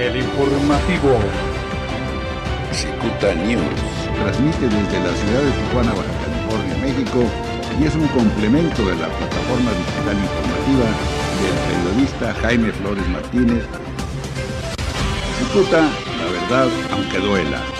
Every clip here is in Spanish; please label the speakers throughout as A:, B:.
A: El informativo.
B: Cicuta News.
C: Transmite desde la ciudad de Tijuana, Baja California, México, y es un complemento de la plataforma digital informativa del periodista Jaime Flores Martínez. Cicuta, la verdad, aunque duela.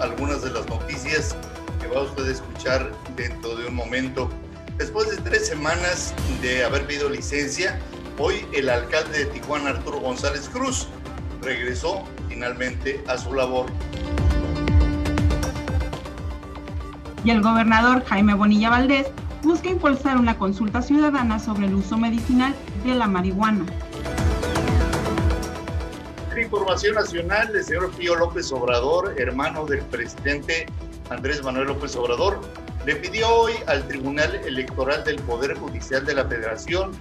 D: Algunas de las noticias que va usted a escuchar dentro de un momento. Después de tres semanas de haber pedido licencia, hoy el alcalde de Tijuana, Arturo González Cruz, regresó finalmente a su labor.
E: y el gobernador Jaime Bonilla Valdés busca impulsar una consulta ciudadana sobre el uso medicinal de la marihuana.
D: En información nacional, el señor Pío López Obrador, hermano del presidente Andrés Manuel López Obrador, le pidió hoy al Tribunal Electoral del Poder Judicial de la Federación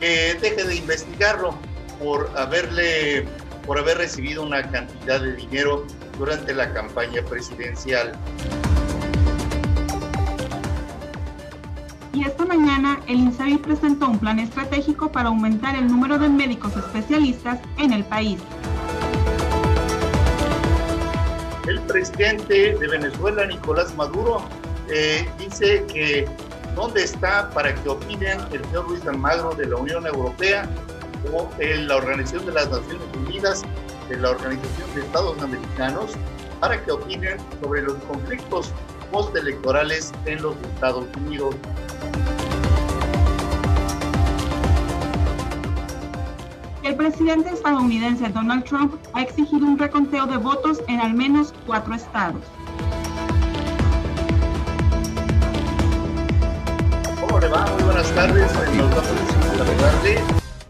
D: que deje de investigarlo por haberle por haber recibido una cantidad de dinero durante la campaña presidencial.
E: Y esta mañana el INSABI presentó un plan estratégico para aumentar el número de médicos especialistas en el país.
D: El presidente de Venezuela, Nicolás Maduro, eh, dice que dónde está para que opinen el señor Luis Almagro de la Unión Europea o en la Organización de las Naciones Unidas, la Organización de Estados Americanos, para que opinen sobre los conflictos postelectorales en los Estados Unidos.
E: El presidente estadounidense Donald Trump ha exigido un reconteo de votos en al menos cuatro estados.
D: ¿Cómo le va? Muy buenas tardes.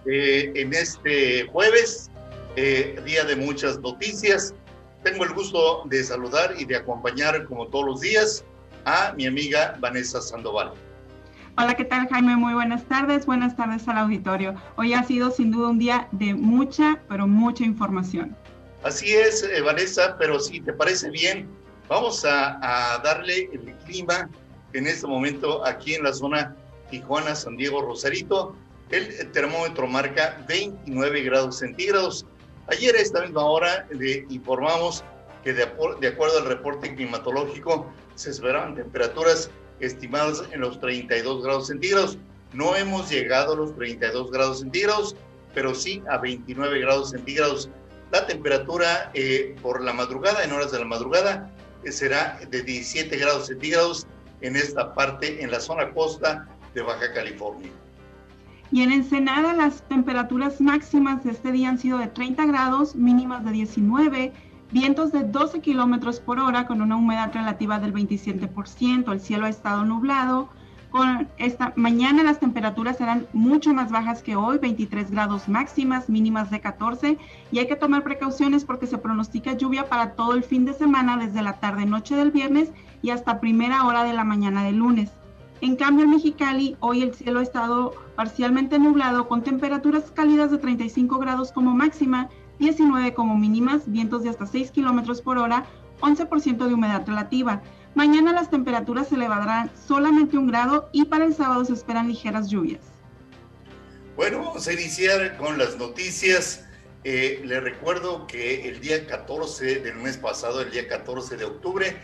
D: Eh, en este jueves, eh, día de muchas noticias. Tengo el gusto de saludar y de acompañar, como todos los días, a mi amiga Vanessa Sandoval.
E: Hola, ¿qué tal Jaime? Muy buenas tardes. Buenas tardes al auditorio. Hoy ha sido sin duda un día de mucha, pero mucha información.
D: Así es, eh, Vanessa, pero si te parece bien, vamos a, a, darle el clima en este momento aquí en la zona Tijuana, San Diego, Rosarito. El termómetro marca 29 grados centígrados. Ayer a esta misma hora le informamos que de, de acuerdo al reporte climatológico se esperaban temperaturas estimadas en los 32 grados centígrados. No hemos llegado a los 32 grados centígrados, pero sí a 29 grados centígrados. La temperatura eh, por la madrugada, en horas de la madrugada, eh, será de 17 grados centígrados en esta parte, en la zona costa de Baja California.
E: Y en Ensenada las temperaturas máximas de este día han sido de 30 grados, mínimas de 19 vientos de 12 kilómetros por hora con una humedad relativa del 27%. El cielo ha estado nublado. Con esta mañana las temperaturas serán mucho más bajas que hoy, 23 grados máximas, mínimas de 14. Y hay que tomar precauciones porque se pronostica lluvia para todo el fin de semana, desde la tarde-noche del viernes y hasta primera hora de la mañana del lunes. En cambio, en Mexicali, hoy el cielo ha estado parcialmente nublado con temperaturas cálidas de 35 grados como máxima 19 como mínimas, vientos de hasta 6 kilómetros por hora, 11% de humedad relativa. Mañana las temperaturas se elevarán solamente un grado y para el sábado se esperan ligeras lluvias.
D: Bueno, vamos a iniciar con las noticias. Eh, le recuerdo que el día 14 del mes pasado, el día 14 de octubre,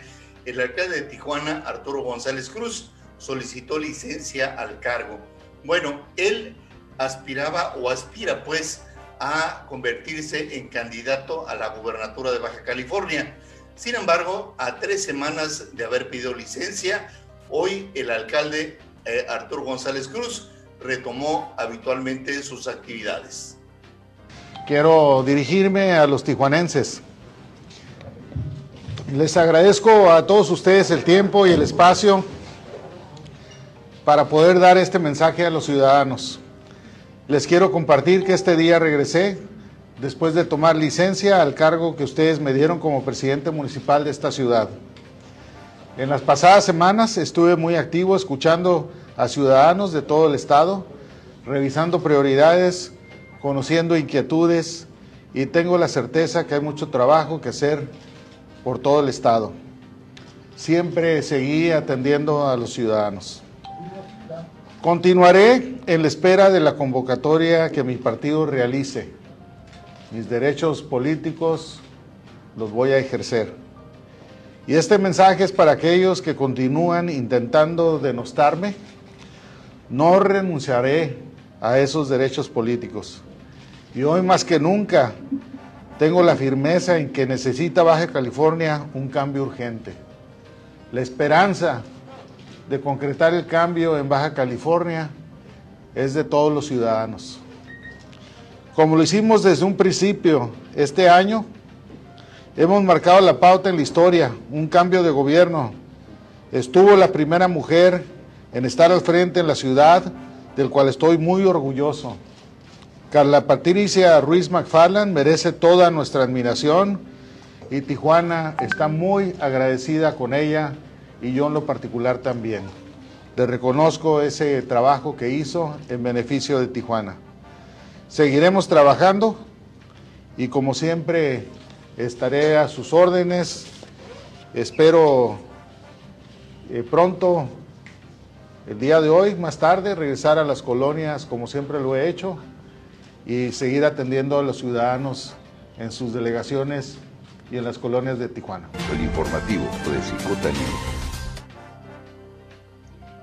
D: el alcalde de Tijuana, Arturo González Cruz, solicitó licencia al cargo. Bueno, él aspiraba o aspira pues a convertirse en candidato a la gubernatura de Baja California. Sin embargo, a tres semanas de haber pedido licencia, hoy el alcalde eh, Arturo González Cruz retomó habitualmente sus actividades.
F: Quiero dirigirme a los tijuanenses. Les agradezco a todos ustedes el tiempo y el espacio para poder dar este mensaje a los ciudadanos. Les quiero compartir que este día regresé después de tomar licencia al cargo que ustedes me dieron como presidente municipal de esta ciudad. En las pasadas semanas estuve muy activo escuchando a ciudadanos de todo el estado, revisando prioridades, conociendo inquietudes y tengo la certeza que hay mucho trabajo que hacer por todo el estado. Siempre seguí atendiendo a los ciudadanos. Continuaré en la espera de la convocatoria que mi partido realice. Mis derechos políticos los voy a ejercer. Y este mensaje es para aquellos que continúan intentando denostarme. No renunciaré a esos derechos políticos. Y hoy más que nunca tengo la firmeza en que necesita Baja California un cambio urgente. La esperanza de concretar el cambio en Baja California es de todos los ciudadanos. Como lo hicimos desde un principio este año, hemos marcado la pauta en la historia, un cambio de gobierno. Estuvo la primera mujer en estar al frente en la ciudad, del cual estoy muy orgulloso. Carla Patricia Ruiz McFarland merece toda nuestra admiración y Tijuana está muy agradecida con ella y yo en lo particular también. Le reconozco ese trabajo que hizo en beneficio de Tijuana. Seguiremos trabajando y como siempre estaré a sus órdenes. Espero eh, pronto, el día de hoy, más tarde, regresar a las colonias como siempre lo he hecho y seguir atendiendo a los ciudadanos en sus delegaciones y en las colonias de Tijuana.
C: El informativo de Cicuta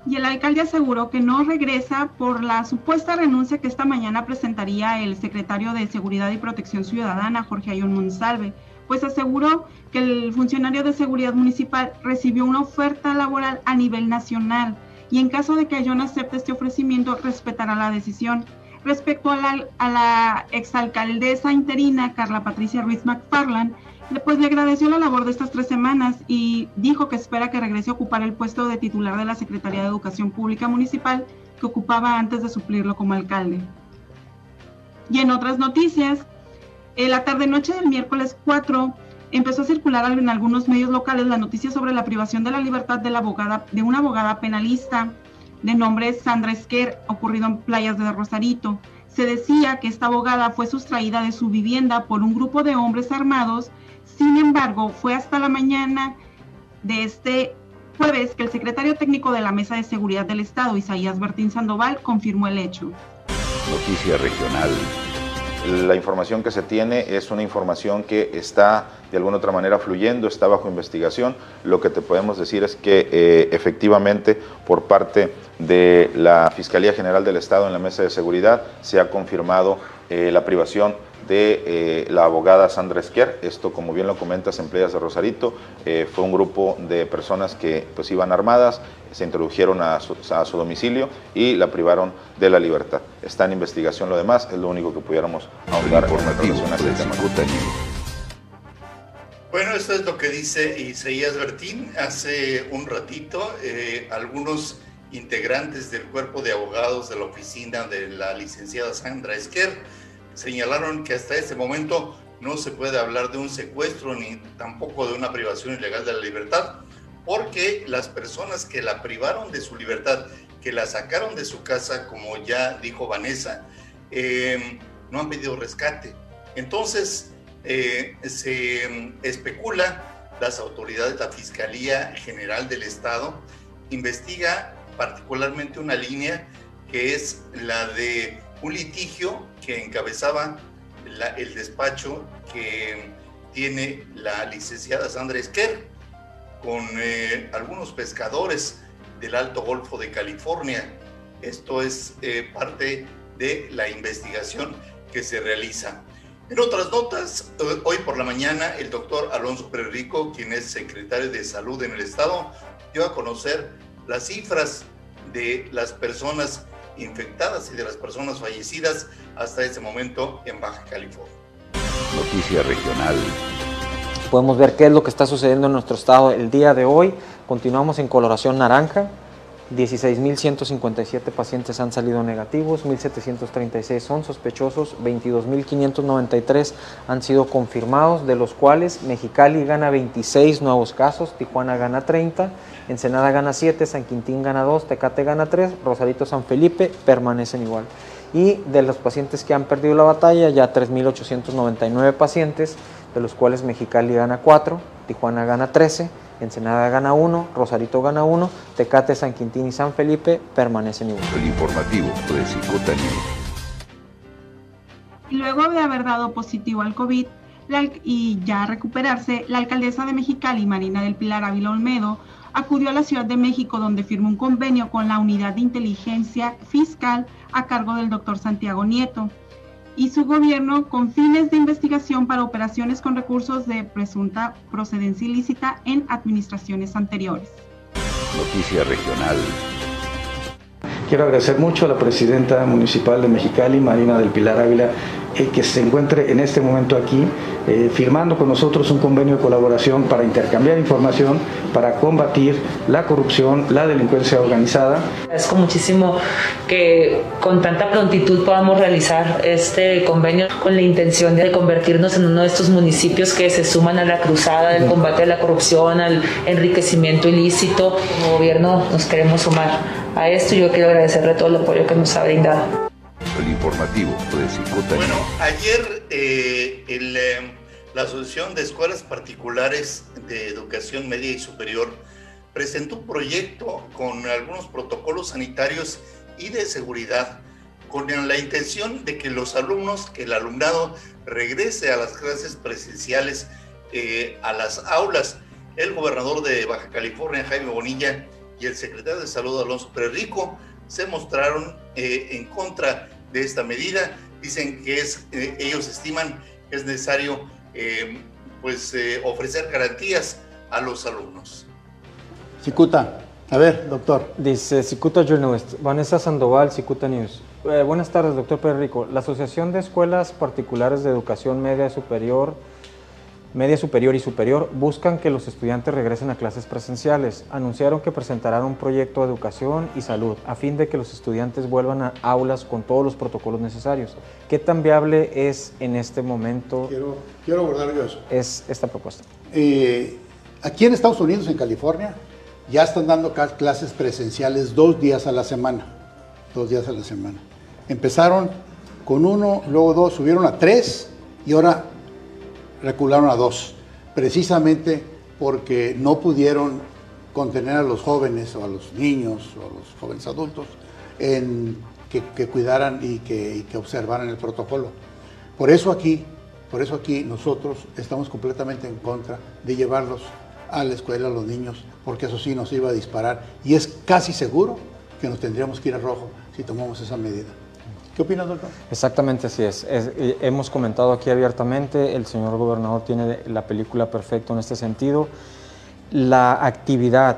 E: y el alcalde aseguró que no regresa por la supuesta renuncia que esta mañana presentaría el secretario de Seguridad y Protección Ciudadana, Jorge Ayón Monsalve, pues aseguró que el funcionario de seguridad municipal recibió una oferta laboral a nivel nacional y en caso de que Ayón acepte este ofrecimiento respetará la decisión. Respecto a la, a la exalcaldesa interina Carla Patricia Ruiz McFarland, pues le agradeció la labor de estas tres semanas y dijo que espera que regrese a ocupar el puesto de titular de la Secretaría de Educación Pública Municipal que ocupaba antes de suplirlo como alcalde. Y en otras noticias, en la tarde-noche del miércoles 4 empezó a circular en algunos medios locales la noticia sobre la privación de la libertad de, la abogada, de una abogada penalista de nombre Sandra Esquer, ocurrido en playas de Rosarito. Se decía que esta abogada fue sustraída de su vivienda por un grupo de hombres armados sin embargo, fue hasta la mañana de este jueves que el secretario técnico de la Mesa de Seguridad del Estado, Isaías Bertín Sandoval, confirmó el hecho.
C: Noticia regional.
A: La información que se tiene es una información que está de alguna otra manera fluyendo, está bajo investigación. Lo que te podemos decir es que eh, efectivamente por parte de la Fiscalía General del Estado en la Mesa de Seguridad se ha confirmado eh, la privación de eh, la abogada Sandra Esquer. Esto, como bien lo comentas, en Playas de Rosarito, fue un grupo de personas que pues iban armadas, se introdujeron a su, domicilio y la privaron de la libertad. Está en investigación lo demás, es lo único que pudiéramos ahondar en relación a este tema.
D: Bueno, esto es lo que dice Isaías Bertín. Hace un ratito, eh, algunos integrantes del cuerpo de abogados de la oficina de la licenciada Sandra Esquer señalaron que hasta este momento no se puede hablar de un secuestro ni tampoco de una privación ilegal de la libertad, porque las personas que la privaron de su libertad, que la sacaron de su casa, como ya dijo Vanessa, eh, no han pedido rescate. Entonces, eh, se especula, las autoridades, la Fiscalía General del Estado, investiga particularmente una línea que es la de un litigio que encabezaba el despacho que tiene la licenciada Sandra Esquer con eh, algunos pescadores del Alto Golfo de California. Esto es eh, parte de la investigación que se realiza. En otras notas, eh, hoy por la mañana el doctor Alonso Rico, quien es secretario de Salud en el Estado, dio a conocer las cifras de las personas infectadas y de las personas fallecidas hasta este momento en Baja California.
C: Noticia regional.
B: Podemos ver qué es lo que está sucediendo en nuestro estado el día de hoy. Continuamos en coloración naranja. 16.157 pacientes han salido negativos, 1.736 son sospechosos, 22.593 han sido confirmados, de los cuales Mexicali gana 26 nuevos casos, Tijuana gana 30, Ensenada gana 7, San Quintín gana 2, Tecate gana 3, Rosarito San Felipe permanecen igual. Y de los pacientes que han perdido la batalla, ya 3.899 pacientes, de los cuales Mexicali gana 4, Tijuana gana 13, Ensenada gana 1, Rosarito gana 1, Tecate, San Quintín y San Felipe permanecen igual.
C: El informativo de Cicota
E: Y luego de haber dado positivo al COVID y ya recuperarse, la alcaldesa de Mexicali, Marina del Pilar Ávila Olmedo, acudió a la Ciudad de México donde firmó un convenio con la Unidad de Inteligencia Fiscal a cargo del doctor Santiago Nieto y su gobierno con fines de investigación para operaciones con recursos de presunta procedencia ilícita en administraciones anteriores.
C: Noticia regional.
G: Quiero agradecer mucho a la presidenta municipal de Mexicali, Marina del Pilar Ávila, eh, que se encuentre en este momento aquí eh, firmando con nosotros un convenio de colaboración para intercambiar información, para combatir la corrupción, la delincuencia organizada.
H: Es con muchísimo que con tanta prontitud podamos realizar este convenio con la intención de convertirnos en uno de estos municipios que se suman a la cruzada del combate a la corrupción, al enriquecimiento ilícito. Como gobierno nos queremos sumar a esto y yo quiero agradecerle todo el apoyo que nos ha brindado.
C: El informativo de
D: Bueno, ayer eh, el eh, la Asociación de Escuelas Particulares de Educación Media y Superior presentó un proyecto con algunos protocolos sanitarios y de seguridad con la intención de que los alumnos, que el alumnado regrese a las clases presenciales, eh, a las aulas. El gobernador de Baja California, Jaime Bonilla, y el secretario de Salud, Alonso Pérez se mostraron eh, en contra de esta medida. Dicen que es, eh, ellos estiman que es necesario eh, pues eh, ofrecer garantías a los alumnos.
I: Cicuta, a ver, doctor.
B: Dice Cicuta Journalist, Vanessa Sandoval, Cicuta News. Eh, buenas tardes, doctor Perrico. La Asociación de Escuelas Particulares de Educación Media Superior media superior y superior buscan que los estudiantes regresen a clases presenciales. Anunciaron que presentarán un proyecto de educación y salud a fin de que los estudiantes vuelvan a aulas con todos los protocolos necesarios. ¿Qué tan viable es en este momento?
I: Quiero, quiero abordar eso.
B: Es esta propuesta.
I: Eh, aquí en Estados Unidos, en California, ya están dando clases presenciales dos días a la semana. Dos días a la semana. Empezaron con uno, luego dos, subieron a tres y ahora recularon a dos, precisamente porque no pudieron contener a los jóvenes o a los niños o a los jóvenes adultos en que, cuidaran y que, que, observaran el protocolo. Por eso aquí, por eso aquí nosotros estamos completamente en contra de llevarlos a la escuela a los niños, porque eso sí nos iba a disparar y es casi seguro que nos tendríamos que ir a rojo si tomamos esa medida. ¿Qué opinas, doctor?
B: Exactamente así es. Eh, hemos comentado aquí abiertamente, el señor gobernador tiene la película perfecta en este sentido. La actividad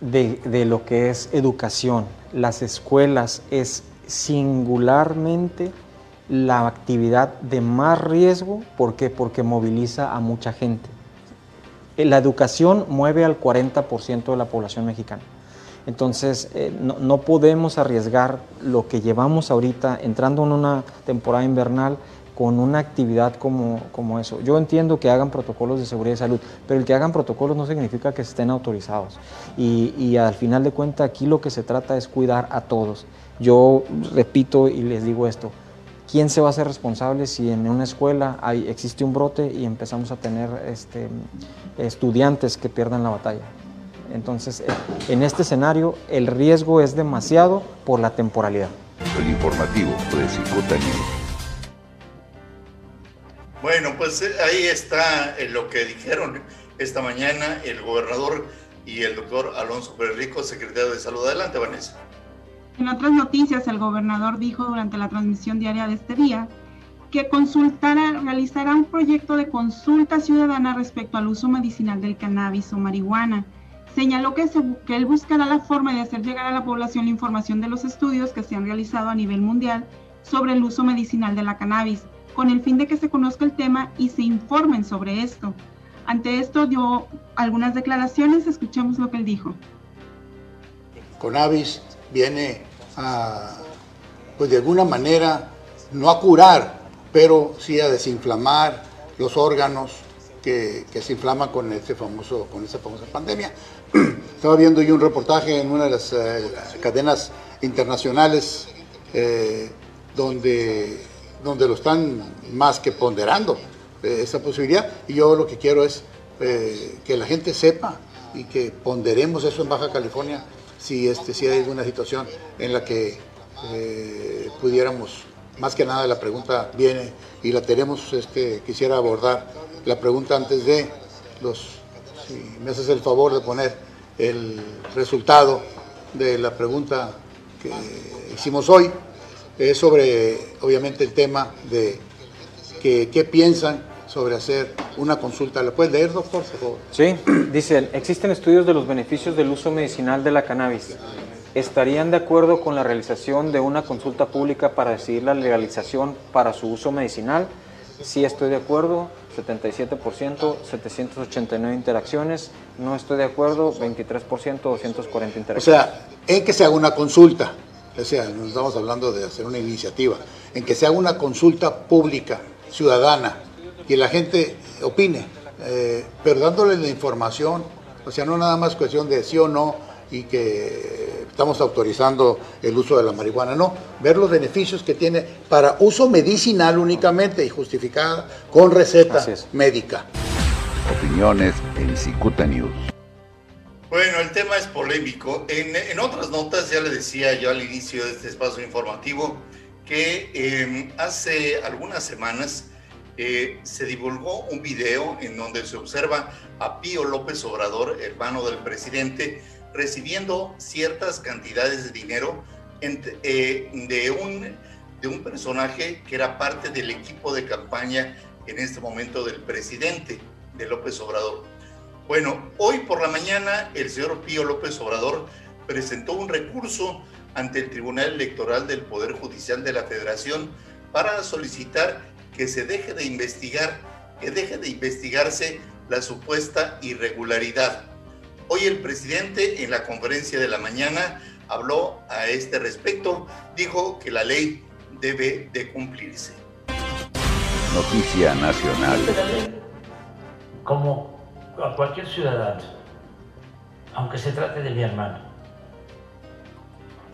B: de, de lo que es educación, las escuelas, es singularmente la actividad de más riesgo. ¿Por qué? Porque moviliza a mucha gente. La educación mueve al 40% de la población mexicana. Entonces, eh, no, podemos arriesgar lo que llevamos ahorita entrando en una temporada invernal con una actividad como, como, eso. Yo entiendo que hagan protocolos de seguridad y salud, pero el que hagan protocolos no significa que estén autorizados. Y, al final de cuentas aquí lo que se trata es cuidar a todos. Yo repito y les digo esto, ¿quién se va a hacer responsable si en una escuela existe un brote y empezamos a tener este, estudiantes que pierdan la batalla? Entonces, eh, en este escenario, el riesgo es demasiado por la temporalidad.
C: El informativo de
D: Bueno, pues eh, ahí está eh, lo que dijeron esta mañana el gobernador y el doctor Alonso Pérez Rico, secretario de Salud. Adelante, Vanessa.
E: En otras noticias, el gobernador dijo durante la transmisión diaria de este día que consultará, realizará un proyecto de consulta ciudadana respecto al uso medicinal del cannabis o marihuana Señaló que, él buscará la forma de hacer llegar a la población la información de los estudios que se han realizado a nivel mundial sobre el uso medicinal de la cannabis, con el fin de que se conozca el tema y se informen sobre esto. Ante esto dio algunas declaraciones, escuchemos lo que él dijo.
I: Conavis viene pues de alguna manera, no a curar, pero sí a desinflamar los órganos que, se inflaman con, este famoso, con esta famosa pandemia. Estaba viendo yo un reportaje en una de las eh, cadenas internacionales eh, donde, donde lo están más que ponderando eh, esa posibilidad y yo lo que quiero es que la gente sepa y que ponderemos eso en Baja California si, este, si hay alguna situación en la que pudiéramos, más que nada la pregunta viene y la tenemos, este, quisiera abordar la pregunta antes de los, si me haces el favor de poner el resultado de la pregunta que hicimos hoy, es sobre, obviamente, el tema de que, qué piensan sobre hacer una consulta. ¿Le puedes leer, doctor?
B: Sí, dice, existen estudios de los beneficios del uso medicinal de la cannabis. ¿Estarían de acuerdo con la realización de una consulta pública para decidir la legalización para su uso medicinal? Sí estoy de acuerdo, 77%, 789 interacciones. No estoy de acuerdo, 23%, 240 interacciones. O
I: sea, en que se haga una consulta, o sea, no estamos hablando de hacer una iniciativa, en que se haga una consulta pública, ciudadana, que la gente opine, eh, pero dándole la información, o sea, no nada más cuestión de sí o no, y que estamos autorizando el uso de la marihuana, no, ver los beneficios que tiene para uso medicinal únicamente y justificada con receta médica.
C: Opiniones en Cicuta News.
D: Bueno, el tema es polémico. En, otras notas ya le decía yo al inicio de este espacio informativo que em, hace algunas semanas eh, se divulgó un video en donde se observa a Pío López Obrador, hermano del presidente, recibiendo ciertas cantidades de dinero eh, de, un, de un personaje que era parte del equipo de campaña en este momento del presidente de López Obrador. Bueno, hoy por la mañana el señor Pío López Obrador presentó un recurso ante el Tribunal Electoral del Poder Judicial de la Federación para solicitar que se deje de investigar, que deje de investigarse la supuesta irregularidad Hoy el presidente en la conferencia de la mañana habló a este respecto, dijo que la ley debe de cumplirse.
C: Noticia nacional.
J: Como a cualquier ciudadano, aunque se trate de mi hermano,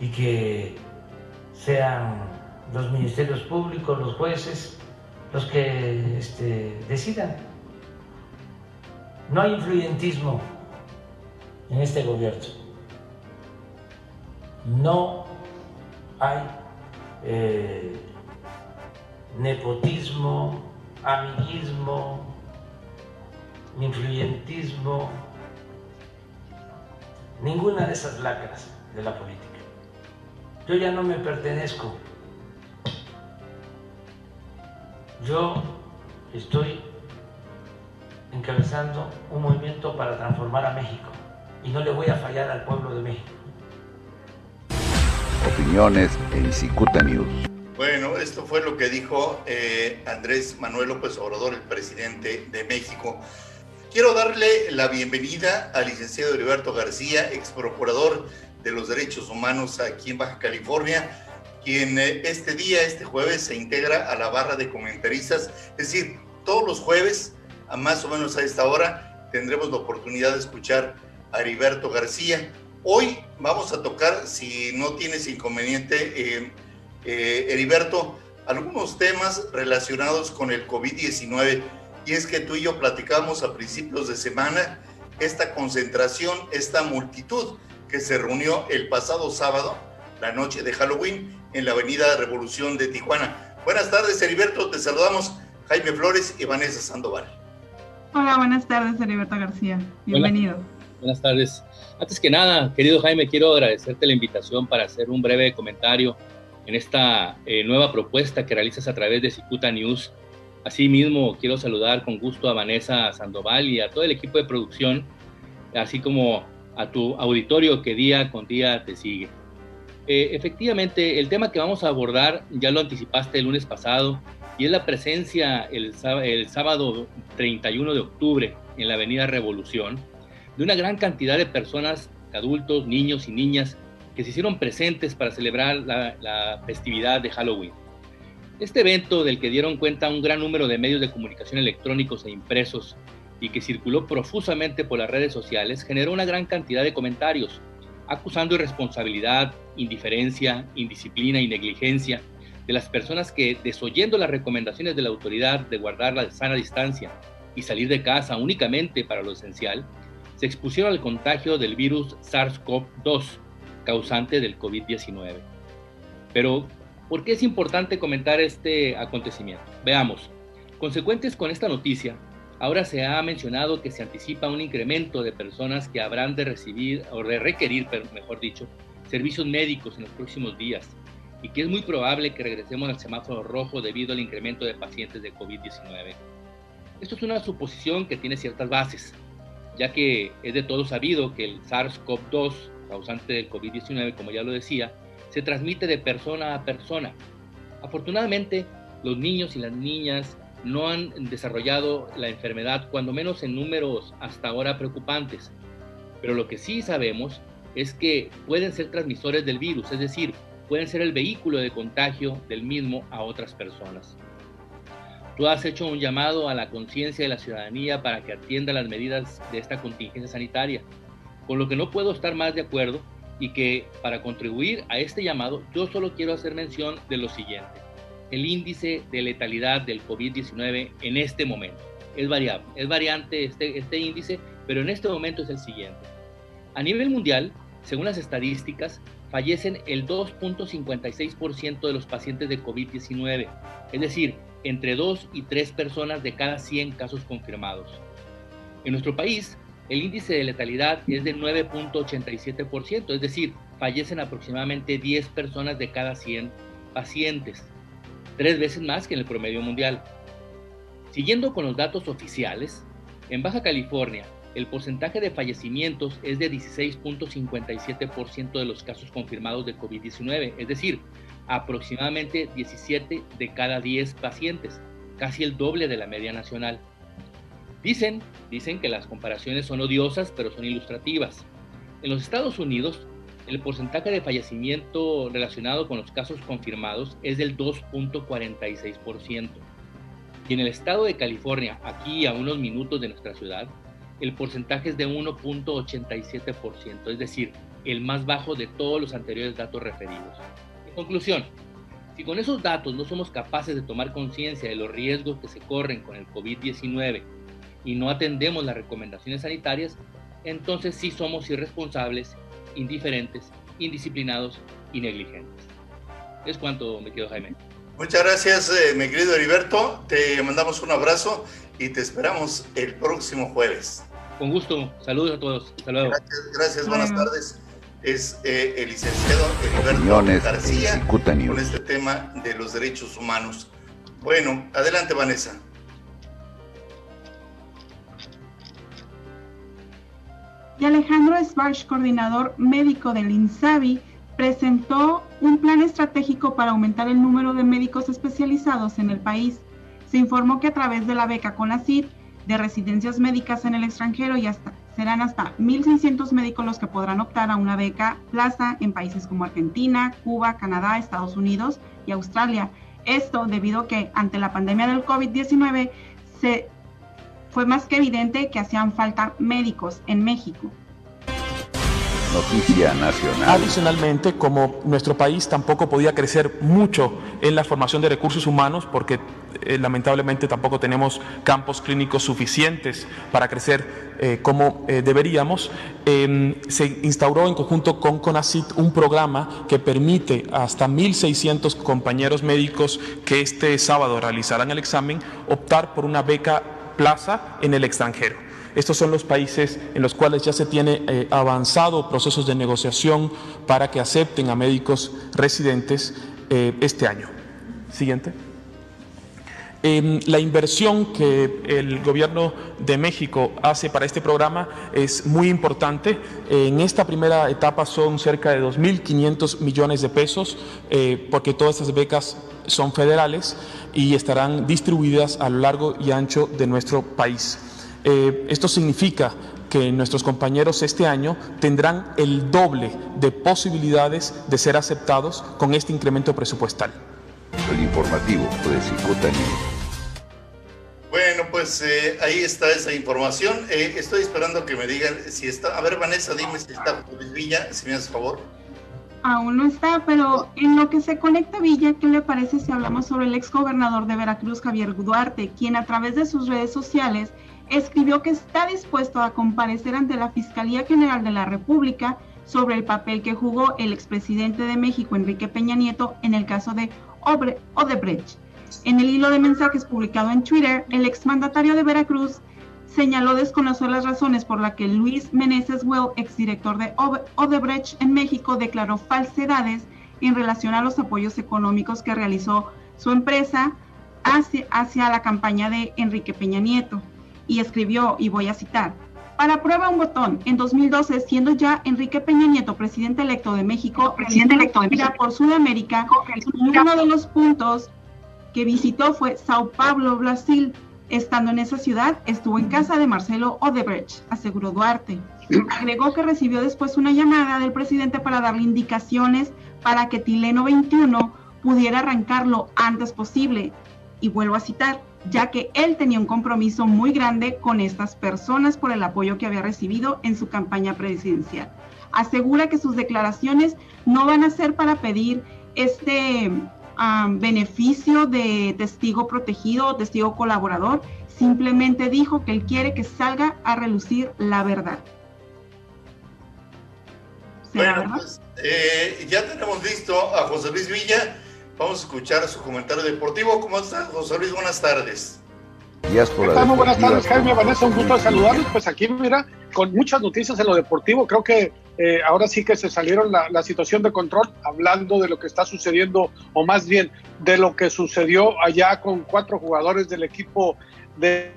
J: y que sean los ministerios públicos, los jueces, los que este, decidan. No hay influyentismo en este gobierno. No hay eh, nepotismo, amiguismo, influyentismo, ninguna de esas lacras de la política. Yo ya no me pertenezco. Yo estoy encabezando un movimiento para transformar a México y no le voy a fallar al pueblo de México.
C: Opiniones en Cicuta News.
D: Bueno, esto fue lo que dijo eh, Andrés Manuel López Obrador, el presidente de México. Quiero darle la bienvenida al licenciado Heriberto García, ex procurador de los derechos humanos aquí en Baja California, quien eh, este día, este jueves, se integra a la barra de comentaristas. Es decir, todos los jueves, a más o menos a esta hora, tendremos la oportunidad de escuchar Heriberto García. Hoy vamos a tocar, si no tienes inconveniente, eh, eh, Heriberto, algunos temas relacionados con el COVID-19. Y es que tú y yo platicamos a principios de semana esta concentración, esta multitud que se reunió el pasado sábado, la noche de Halloween, en la Avenida Revolución de Tijuana. Buenas tardes, Heriberto. Te saludamos Jaime Flores y Vanessa Sandoval.
E: Hola, buenas tardes, Heriberto García. Bienvenido.
K: Buenas tardes. Antes que nada, querido Jaime, quiero agradecerte la invitación para hacer un breve comentario en esta eh, nueva propuesta que realizas a través de Cicuta News. Asimismo, quiero saludar con gusto a Vanessa Sandoval y a todo el equipo de producción, así como a tu auditorio que día con día te sigue. Eh, efectivamente, el tema que vamos a abordar ya lo anticipaste el lunes pasado y es la presencia el, el sábado 31 de octubre en la Avenida Revolución de una gran cantidad de personas, adultos, niños y niñas que se hicieron presentes para celebrar la, festividad de Halloween. Este evento, del que dieron cuenta un gran número de medios de comunicación electrónicos e impresos y que circuló profusamente por las redes sociales, generó una gran cantidad de comentarios, acusando irresponsabilidad, indiferencia, indisciplina y negligencia de las personas que, desoyendo las recomendaciones de la autoridad de guardar la sana distancia y salir de casa únicamente para lo esencial, se expusieron al contagio del virus SARS-CoV-2, causante del COVID-19. Pero, ¿por qué es importante comentar este acontecimiento? Veamos. Consecuentes con esta noticia, ahora se ha mencionado que se anticipa un incremento de personas que habrán de recibir o de requerir, mejor dicho, servicios médicos en los próximos días y que es muy probable que regresemos al semáforo rojo debido al incremento de pacientes de COVID-19. Esto es una suposición que tiene ciertas bases, ya que es de todo sabido que el SARS-CoV-2, causante del COVID-19, como ya lo decía, se transmite de persona a persona. Afortunadamente, los niños y las niñas no han desarrollado la enfermedad, cuando menos en números hasta ahora preocupantes. Pero lo que sí sabemos es que pueden ser transmisores del virus, es decir, pueden ser el vehículo de contagio del mismo a otras personas. Tú has hecho un llamado a la conciencia de la ciudadanía para que atienda las medidas de esta contingencia sanitaria, con lo que no puedo estar más de acuerdo y que para contribuir a este llamado yo solo quiero hacer mención de lo siguiente. El índice de letalidad del COVID-19 en este momento es variable, es variante este, este índice, pero en este momento es el siguiente. A nivel mundial, según las estadísticas, fallecen el 2.56% de los pacientes de COVID-19, es decir, entre 2 y 3 personas de cada 100 casos confirmados. En nuestro país, el índice de letalidad es de 9.87%, es decir, fallecen aproximadamente 10 personas de cada 100 pacientes, tres veces más que en el promedio mundial. Siguiendo con los datos oficiales, en Baja California, el porcentaje de fallecimientos es de 16.57% de los casos confirmados de COVID-19, es decir, aproximadamente 17 de cada 10 pacientes, casi el doble de la media nacional. Dicen, dicen que las comparaciones son odiosas, pero son ilustrativas. En los Estados Unidos, el porcentaje de fallecimiento relacionado con los casos confirmados es del 2.46%. Y en el estado de California, aquí a unos minutos de nuestra ciudad, el porcentaje es de 1.87%, es decir, el más bajo de todos los anteriores datos referidos. Conclusión, si con esos datos no somos capaces de tomar conciencia de los riesgos que se corren con el COVID-19 y no atendemos las recomendaciones sanitarias, entonces sí somos irresponsables, indiferentes, indisciplinados y negligentes. Es cuanto me quedo, Jaime.
D: Muchas gracias, eh, mi querido Heriberto. Te mandamos un abrazo y te esperamos el próximo jueves.
K: Con gusto. Saludos a todos. Hasta luego.
D: Gracias, buenas tardes. Es eh, el licenciado Heriberto García con este tema de los derechos humanos. Bueno, adelante, Vanessa.
E: Y Alejandro Sbarch, coordinador médico del INSABI, presentó un plan estratégico para aumentar el número de médicos especializados en el país. Se informó que a través de la beca CONACYT de residencias médicas en el extranjero y hasta, serán hasta 1.600 médicos los que podrán optar a una beca plaza en países como Argentina, Cuba, Canadá, Estados Unidos y Australia. Esto debido a que ante la pandemia del COVID-19 se fue más que evidente que hacían falta médicos en México.
L: Noticia nacional. Adicionalmente, como nuestro país tampoco podía crecer mucho en la formación de recursos humanos, porque eh, lamentablemente tampoco tenemos campos clínicos suficientes para crecer eh, como eh, deberíamos, em, se instauró en conjunto con CONACIT un programa que permite hasta 1.600 compañeros médicos que este sábado realizarán el examen optar por una beca plaza en el extranjero. Estos son los países en los cuales ya se tiene avanzado procesos de negociación para que acepten a médicos residentes este año. Siguiente. Em, la inversión que el gobierno de México hace para este programa es muy importante. En esta primera etapa son cerca de 2.500 millones de pesos, eh, porque todas estas becas son federales y estarán distribuidas a lo largo y ancho de nuestro país. Eh, esto significa que nuestros compañeros este año tendrán el doble de posibilidades de ser aceptados con este incremento presupuestal.
C: El informativo de
D: pues eh, ahí está esa información. Eh, estoy esperando que me digan si está. A ver, Vanessa, dime si está Luis Villa, si me haces favor.
E: Aún no está, pero en lo que se conecta Villa, ¿qué le parece si hablamos sobre el ex gobernador de Veracruz, Javier Duarte, quien a través de sus redes sociales escribió que está dispuesto a comparecer ante la Fiscalía General de la República sobre el papel que jugó el expresidente de México, Enrique Peña Nieto, en el caso de Odebrecht. En el hilo de mensajes publicado en Twitter, el exmandatario de Veracruz señaló desconocer las razones por las que Luis Meneses Well, exdirector de Odebrecht en México, declaró falsedades en relación a los apoyos económicos que realizó su empresa hacia, hacia la campaña de Enrique Peña Nieto. Y escribió, y voy a citar, para prueba un botón, en 2012, siendo ya Enrique Peña Nieto presidente electo de México, presidente electo de México por Sudamérica, uno de los puntos que visitó fue Sao Paulo, Brasil, Estando en esa ciudad, estuvo en casa de Marcelo Odebrecht, aseguró Duarte. Agregó que recibió después una llamada del presidente para darle indicaciones para que Tileno 21 pudiera arrancarlo antes posible. Y vuelvo a citar, ya que él tenía un compromiso muy grande con estas personas por el apoyo que había recibido en su campaña presidencial. Asegura que sus declaraciones no van a ser para pedir este beneficio de testigo protegido o testigo colaborador, simplemente dijo que él quiere que salga a relucir la verdad.
D: Bueno, pues eh, ya tenemos listo a José Luis Villa. Vamos a escuchar su comentario deportivo. ¿Cómo está, José Luis? Buenas tardes.
M: Muy buenas tardes, Jaime Vanessa. Un gusto de saludarlos. Pues aquí, mira, con muchas noticias en lo deportivo. Creo que eh, ahora sí que se salieron la, situación de control, hablando de lo que está sucediendo, o más bien de lo que sucedió allá con cuatro jugadores del equipo de,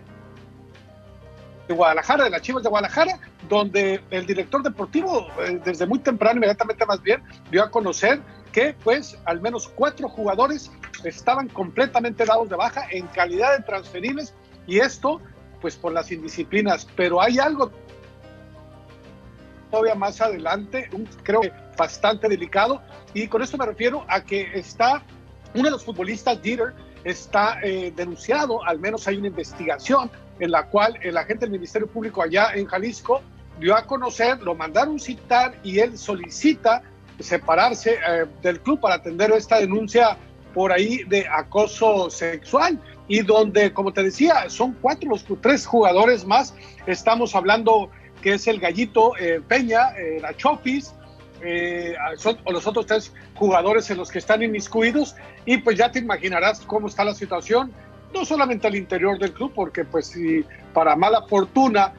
M: Guadalajara, de las Chivas de Guadalajara, donde el director deportivo, eh, desde muy temprano, inmediatamente más bien, dio a conocer que pues al menos cuatro jugadores estaban completamente dados de baja en calidad de transferibles y esto pues por las indisciplinas, pero hay algo todavía más adelante, un, creo que bastante delicado, y con esto me refiero a que está uno de los futbolistas, Dieter, está eh, denunciado, al menos hay una investigación en la cual el agente del Ministerio Público allá en Jalisco dio a conocer, lo mandaron citar y él solicita separarse eh, del club para atender esta denuncia por ahí de acoso sexual y donde, como te decía, son cuatro los tres jugadores más. Estamos hablando que es el Gallito eh, Peña, eh, la Chofis, eh, o los otros tres jugadores en los que están inmiscuidos y pues ya te imaginarás cómo está la situación, no solamente al interior del club, porque pues si para mala fortuna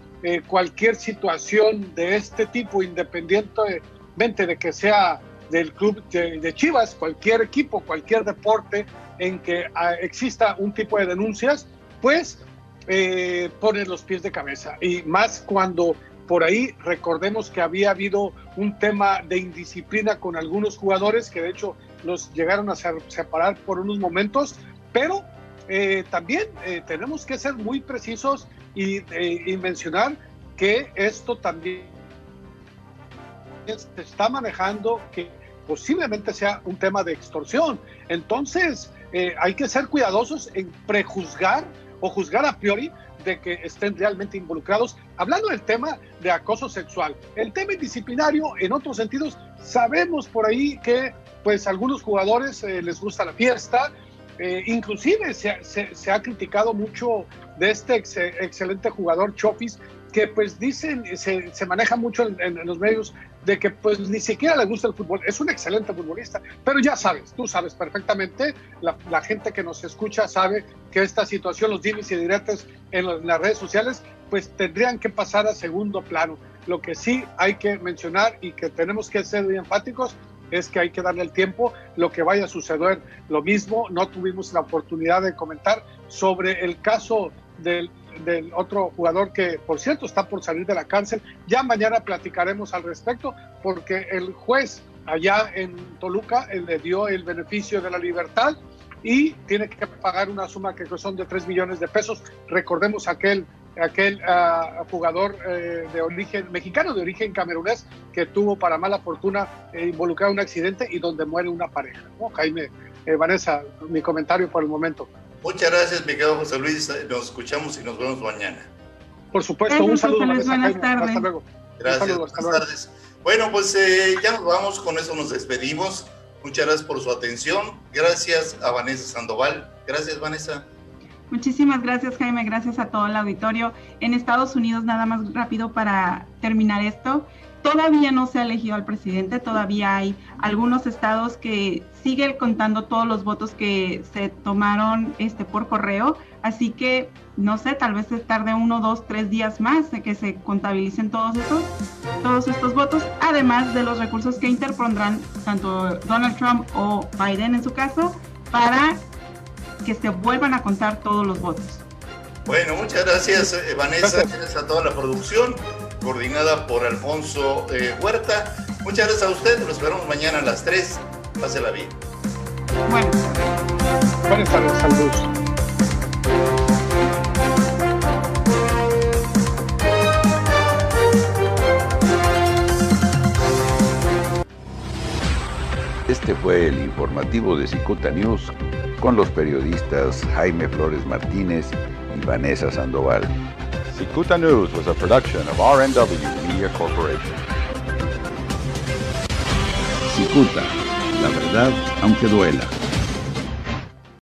M: cualquier situación de este tipo, independientemente de que sea del club de, Chivas, cualquier equipo, cualquier deporte en que ah, exista un tipo de denuncias, pues eh, los pies de cabeza. Y más cuando por ahí recordemos que había habido un tema de indisciplina con algunos jugadores que de hecho los llegaron a separar por unos momentos, pero eh, también eh, tenemos que ser muy precisos y, eh, y, mencionar que esto también se está manejando que posiblemente sea un tema de extorsión. Entonces, hay que ser cuidadosos en prejuzgar o juzgar a priori de que estén realmente involucrados. Hablando del tema de acoso sexual, el tema disciplinario, en otros sentidos, sabemos por ahí que pues algunos jugadores eh, les gusta la fiesta, eh, inclusive se, se, ha criticado mucho de este excelente jugador Chofis, que pues dicen, se, se maneja mucho en, los medios de que pues ni siquiera le gusta el fútbol, es un excelente futbolista, pero ya sabes, tú sabes perfectamente, la, gente que nos escucha sabe que esta situación, los dimes y diretes en, las redes sociales, pues tendrían que pasar a segundo plano. Lo que sí hay que mencionar y que tenemos que ser muy enfáticos es que hay que darle el tiempo, lo que vaya a suceder, lo mismo, no tuvimos la oportunidad de comentar sobre el caso del del otro jugador que, por cierto, está por salir de la cárcel. Ya mañana platicaremos al respecto porque el juez allá en Toluca le dio el beneficio de la libertad y tiene que pagar una suma que son de 3 millones de pesos. Recordemos aquel aquel uh, jugador eh, de origen mexicano, de origen camerunés, que tuvo para mala fortuna eh, involucrado en un accidente y donde muere una pareja. Jaime, eh, Vanessa, mi comentario por el momento.
D: Muchas gracias, mi querido José Luis. Nos escuchamos y nos vemos mañana.
M: Por supuesto, un saludo.
E: Luis, buenas tardes.
M: Hasta luego.
D: Gracias,
M: saludo, hasta
D: buenas tardes. Bueno, pues eh, ya nos vamos, con eso nos despedimos. Muchas gracias por su atención. Gracias a Vanessa Sandoval. Gracias, Vanessa.
E: Muchísimas gracias, Jaime. Gracias a todo el auditorio. En Estados Unidos, nada más rápido para terminar esto, todavía no se ha elegido al presidente, todavía hay algunos estados que siguen contando todos los votos que se tomaron este, por correo, así que no sé, tal vez se tarde uno, dos, tres días más de que se contabilicen todos estos, todos estos votos, además de los recursos que interpondrán tanto Donald Trump o Biden en su caso, para que se vuelvan a contar todos los votos.
D: Bueno, muchas gracias, eh, Vanessa, gracias. A toda la producción coordinada por Alfonso eh, Huerta. Muchas gracias a usted, nos esperamos mañana a las 3. Pásela bien.
E: Bueno.
M: Buenas tardes, saludos.
C: Este fue el informativo de Cicuta News con los periodistas Jaime Flores Martínez y Vanessa Sandoval.
A: Cicuta News was a production of RNW Media Corporation.
C: Cicuta, la verdad aunque duela.